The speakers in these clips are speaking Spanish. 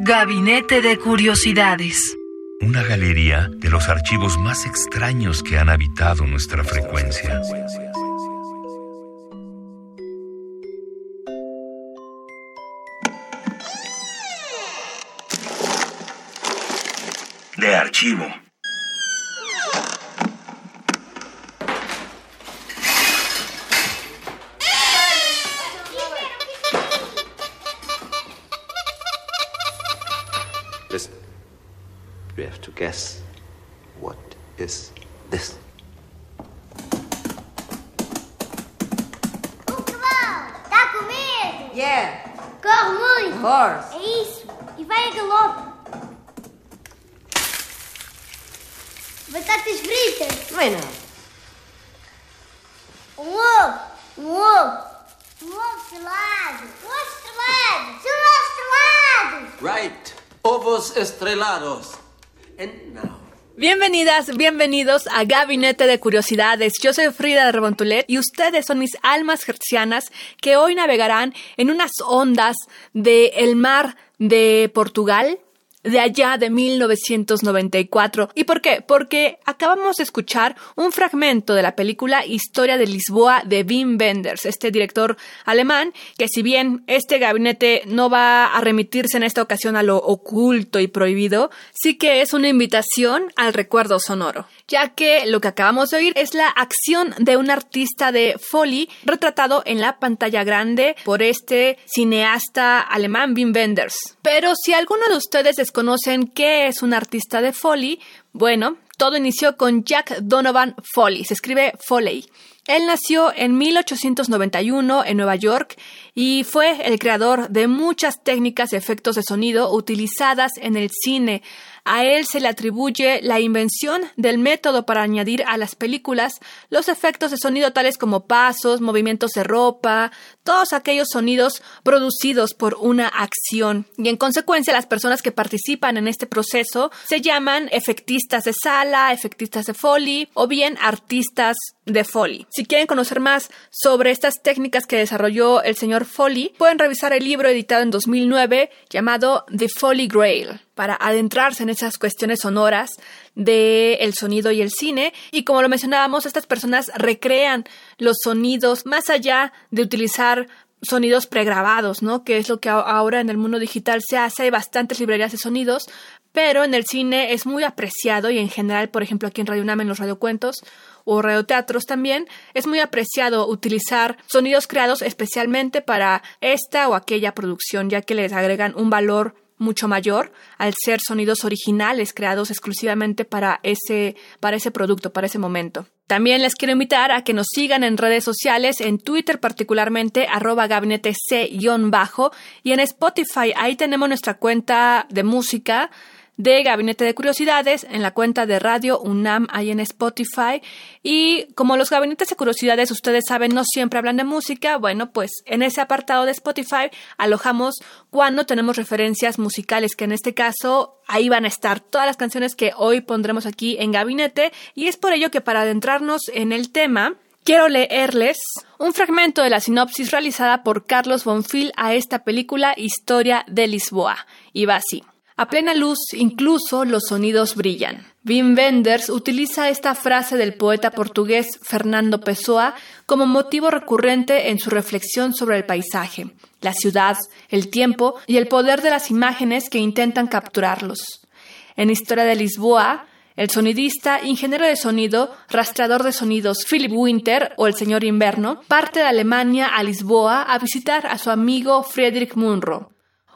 Gabinete de Curiosidades. Una galería de los archivos más extraños que han habitado nuestra frecuencia. De archivo. Listen. You have to guess what is this? Um cavalo! Tá com medo! Yeah, Corre muito! horse. É isso! E vai a galope! Batatas fritas! Bueno, Um ovo! Um ovo! Um ovo estrelado! Um ovo estrelado! Um ovo estrelado! Right. Ovos estrelados. Now. Bienvenidas, bienvenidos a Gabinete de Curiosidades. Yo soy Frida Rebontulet y ustedes son mis almas gercianas que hoy navegarán en unas ondas del mar de Portugal de allá de 1994. ¿Y por qué? Porque acabamos de escuchar un fragmento de la película Historia de Lisboa de Wim Wenders, este director alemán, que si bien este gabinete no va a remitirse en esta ocasión a lo oculto y prohibido, sí que es una invitación al recuerdo sonoro, ya que lo que acabamos de oír es la acción de un artista de Foley retratado en la pantalla grande por este cineasta alemán Wim Wenders. Pero si alguno de ustedes desconocen qué es un artista de Foley, bueno, todo inició con Jack Donovan Foley, se escribe Foley. Él nació en 1891 en Nueva York y fue el creador de muchas técnicas de efectos de sonido utilizadas en el cine. A él se le atribuye la invención del método para añadir a las películas los efectos de sonido tales como pasos, movimientos de ropa, todos aquellos sonidos producidos por una acción. Y en consecuencia las personas que participan en este proceso se llaman efectistas de sala, efectistas de Foley o bien artistas de Foley. Si quieren conocer más sobre estas técnicas que desarrolló el señor Foley, pueden revisar el libro editado en 2009 llamado The Foley Grail para adentrarse en esas cuestiones sonoras del el sonido y el cine. Y como lo mencionábamos, estas personas recrean los sonidos más allá de utilizar sonidos pregrabados, ¿no? Que es lo que ahora en el mundo digital se hace. Hay bastantes librerías de sonidos, pero en el cine es muy apreciado y en general, por ejemplo, aquí en Radio UNAM, en los radiocuentos o radioteatros también, es muy apreciado utilizar sonidos creados especialmente para esta o aquella producción, ya que les agregan un valor mucho mayor al ser sonidos originales creados exclusivamente para ese, para ese producto, para ese momento. También les quiero invitar a que nos sigan en redes sociales, en Twitter particularmente, arroba gabinete C-bajo, y en Spotify, ahí tenemos nuestra cuenta de música de Gabinete de Curiosidades en la cuenta de Radio UNAM ahí en Spotify. Y como los gabinetes de curiosidades, ustedes saben, no siempre hablan de música, bueno, pues en ese apartado de Spotify alojamos cuando tenemos referencias musicales, que en este caso ahí van a estar todas las canciones que hoy pondremos aquí en Gabinete. Y es por ello que para adentrarnos en el tema, Quiero leerles un fragmento de la sinopsis realizada por Carlos Bonfil a esta película Historia de Lisboa. Y va así. A plena luz, incluso los sonidos brillan. Wim Wenders utiliza esta frase del poeta portugués Fernando Pessoa como motivo recurrente en su reflexión sobre el paisaje, la ciudad, el tiempo y el poder de las imágenes que intentan capturarlos. En Historia de Lisboa, el sonidista, ingeniero de sonido, rastreador de sonidos Philip Winter o el señor Inverno, parte de Alemania a Lisboa a visitar a su amigo Friedrich Munro,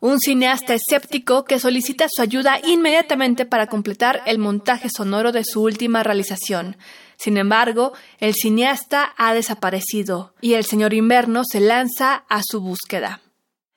un cineasta escéptico que solicita su ayuda inmediatamente para completar el montaje sonoro de su última realización. Sin embargo, el cineasta ha desaparecido y el señor Inverno se lanza a su búsqueda.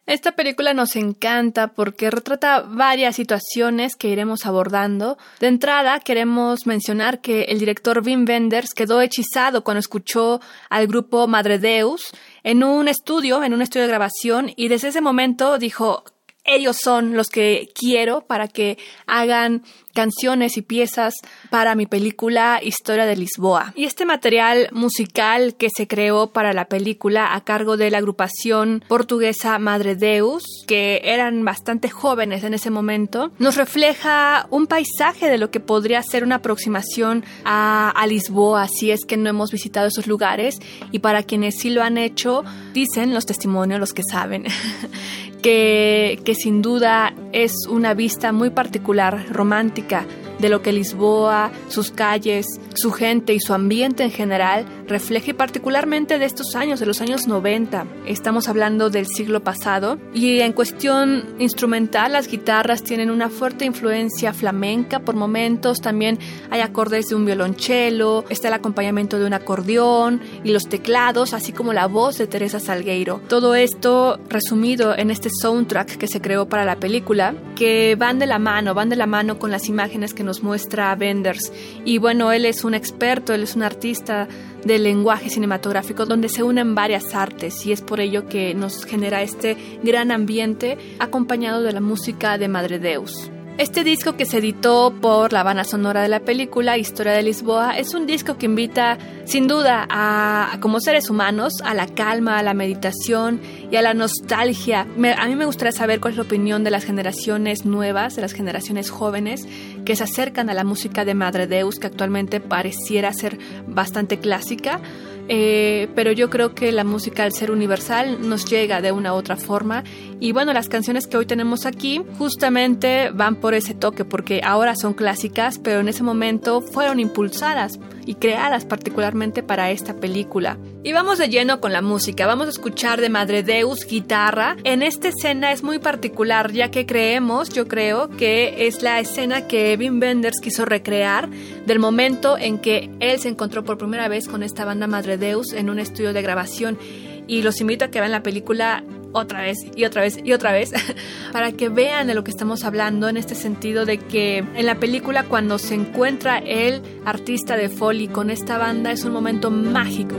Esta película nos encanta porque retrata varias situaciones que iremos abordando. De entrada, queremos mencionar que el director Wim Wenders quedó hechizado cuando escuchó al grupo Madre Deus en un estudio, en un estudio de grabación, y desde ese momento dijo, ellos son los que quiero para que hagan canciones y piezas para mi película Historia de Lisboa. Y este material musical que se creó para la película a cargo de la agrupación portuguesa Madre Deus, que eran bastante jóvenes en ese momento, nos refleja un paisaje de lo que podría ser una aproximación a, a Lisboa si es que no hemos visitado esos lugares y para quienes sí lo han hecho, dicen los testimonios, los que saben, que, que sin duda es una vista muy particular, romántica, de lo que Lisboa, sus calles, su gente y su ambiente en general refleja y particularmente de estos años, de los años 90. Estamos hablando del siglo pasado y en cuestión instrumental las guitarras tienen una fuerte influencia flamenca por momentos, también hay acordes de un violonchelo, está el acompañamiento de un acordeón y los teclados, así como la voz de Teresa Salgueiro. Todo esto resumido en este soundtrack que se creó para la película, que van de la mano, van de la mano con las imágenes que nos muestra Benders. Y bueno, él es un experto, él es un artista del lenguaje cinematográfico donde se unen varias artes y es por ello que nos genera este gran ambiente acompañado de la música de Madre Deus. Este disco que se editó por la banda sonora de la película Historia de Lisboa es un disco que invita sin duda a, como seres humanos a la calma, a la meditación y a la nostalgia. a mí me gustaría saber cuál es la opinión de las generaciones nuevas, de las generaciones jóvenes que se acercan a la música de Madre Deus que actualmente pareciera ser bastante clásica eh, pero yo creo que la música al ser universal nos llega de una u otra forma. Y bueno, las canciones que hoy tenemos aquí justamente van por ese toque porque ahora son clásicas, pero en ese momento fueron impulsadas y creadas particularmente para esta película. Y vamos de lleno con la música, vamos a escuchar de Madre Deus guitarra. En esta escena es muy particular ya que creemos, yo creo, que es la escena que Wim Wenders quiso recrear del momento en que él se encontró por primera vez con esta banda Madre Deus en un estudio de grabación. Y los invito a que vean la película otra vez y otra vez y otra vez para que vean de lo que estamos hablando en este sentido de que en la película cuando se encuentra el artista de Foley con esta banda es un momento mágico.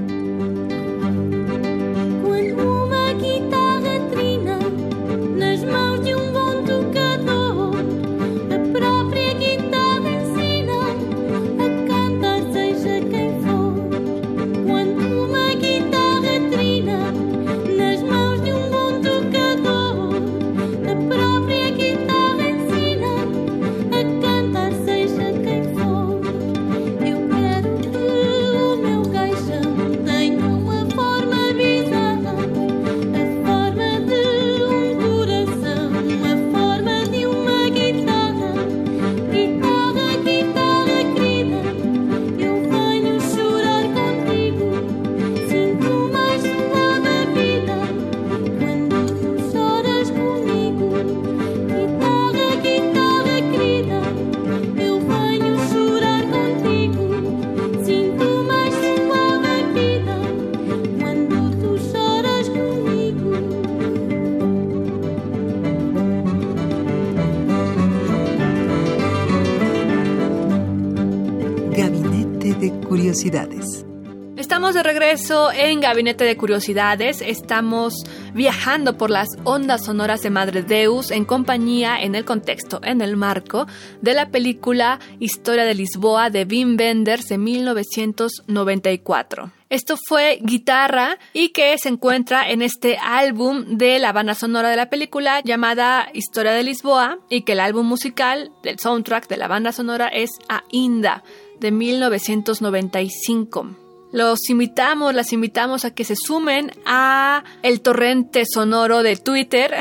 Estamos de regreso en Gabinete de Curiosidades. Estamos viajando por las ondas sonoras de Madre Deus en compañía, en el contexto, en el marco de la película Historia de Lisboa de Wim Wenders de 1994. Esto fue guitarra y que se encuentra en este álbum de la banda sonora de la película llamada Historia de Lisboa y que el álbum musical del soundtrack de la banda sonora es Ainda de 1995. Los invitamos, las invitamos a que se sumen a el torrente sonoro de Twitter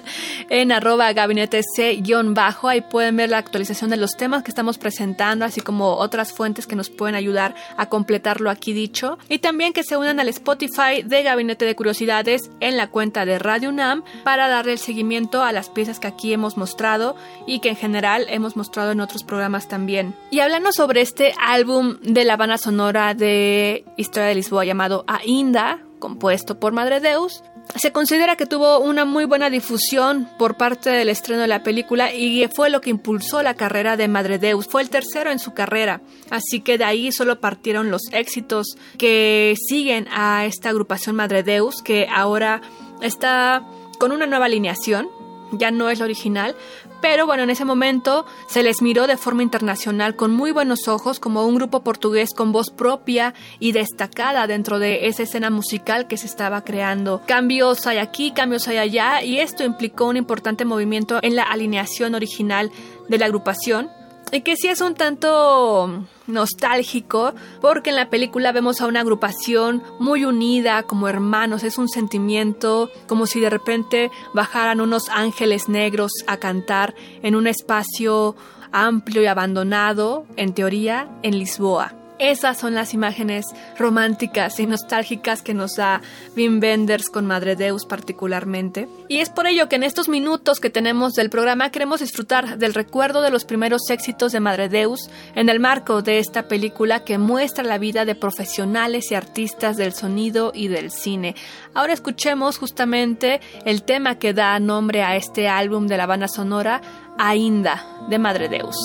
en arroba gabinete C-bajo. Ahí pueden ver la actualización de los temas que estamos presentando, así como otras fuentes que nos pueden ayudar a completar lo aquí dicho. Y también que se unan al Spotify de Gabinete de Curiosidades en la cuenta de Radio UNAM para darle el seguimiento a las piezas que aquí hemos mostrado y que en general hemos mostrado en otros programas también. Y hablando sobre este álbum de La Habana Sonora de Historia de Lisboa llamado Ainda, compuesto por Madre Deus. Se considera que tuvo una muy buena difusión por parte del estreno de la película y fue lo que impulsó la carrera de Madre Deus. Fue el tercero en su carrera, así que de ahí solo partieron los éxitos que siguen a esta agrupación Madre Deus, que ahora está con una nueva alineación, ya no es la original, pero bueno, en ese momento se les miró de forma internacional con muy buenos ojos como un grupo portugués con voz propia y destacada dentro de esa escena musical que se estaba creando. Cambios hay aquí, cambios hay allá y esto implicó un importante movimiento en la alineación original de la agrupación y que sí es un tanto nostálgico porque en la película vemos a una agrupación muy unida como hermanos, es un sentimiento como si de repente bajaran unos ángeles negros a cantar en un espacio amplio y abandonado, en teoría, en Lisboa. Esas son las imágenes románticas y nostálgicas que nos da Wim Wenders con Madre Deus particularmente. Y es por ello que en estos minutos que tenemos del programa queremos disfrutar del recuerdo de los primeros éxitos de Madre Deus en el marco de esta película que muestra la vida de profesionales y artistas del sonido y del cine. Ahora escuchemos justamente el tema que da nombre a este álbum de la banda sonora, Ainda, de Madre Deus.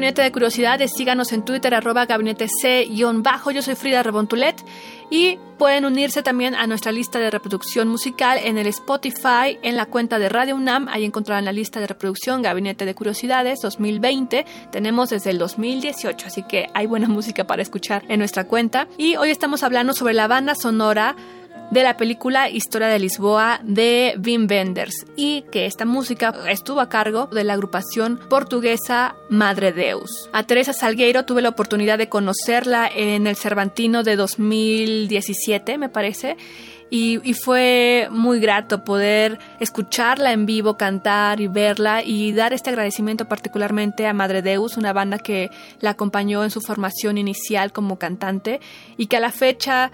Gabinete de Curiosidades. Síganos en Twitter, arroba gabinete C-bajo. Yo soy Frida Rebontulet. Y pueden unirse también a nuestra lista de reproducción musical en el Spotify, en la cuenta de Radio UNAM. Ahí encontrarán la lista de reproducción Gabinete de Curiosidades 2020. Tenemos desde el 2018, así que hay buena música para escuchar en nuestra cuenta. Y hoy estamos hablando sobre la banda sonora de la película Historia de Lisboa de Wim Wenders y que esta música estuvo a cargo de la agrupación portuguesa Madre Deus. A Teresa Salgueiro tuve la oportunidad de conocerla en el Cervantino de 2017, me parece. Y, y, fue muy grato poder escucharla en vivo, cantar y verla y dar este agradecimiento particularmente a Madre Deus, una banda que la acompañó en su formación inicial como cantante y que a la fecha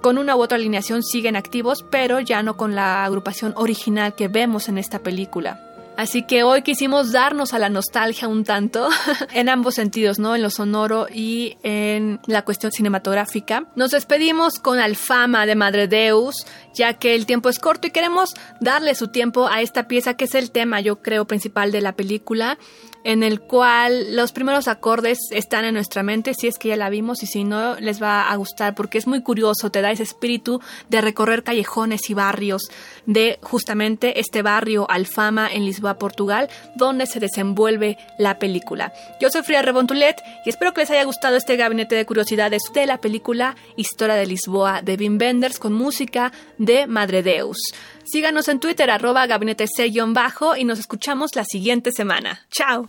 con una u otra alineación siguen activos, pero ya no con la agrupación original que vemos en esta película. Así que hoy quisimos darnos a la nostalgia un tanto, en ambos sentidos, ¿no? En lo sonoro y en la cuestión cinematográfica. Nos despedimos con Alfama de Madre Deus, ya que el tiempo es corto y queremos darle su tiempo a esta pieza que es el tema, yo creo, principal de la película en el cual los primeros acordes están en nuestra mente, si es que ya la vimos y si no, les va a gustar porque es muy curioso, te da ese espíritu de recorrer callejones y barrios de justamente este barrio Alfama en Lisboa, Portugal, donde se desenvuelve la película. Yo soy Frida Rebontulet y espero que les haya gustado este gabinete de curiosidades de la película Historia de Lisboa de Wim Wenders con música Madre Deus. Síganos en Twitter, arroba gabinete C-bajo y nos escuchamos la siguiente semana. ¡Chao!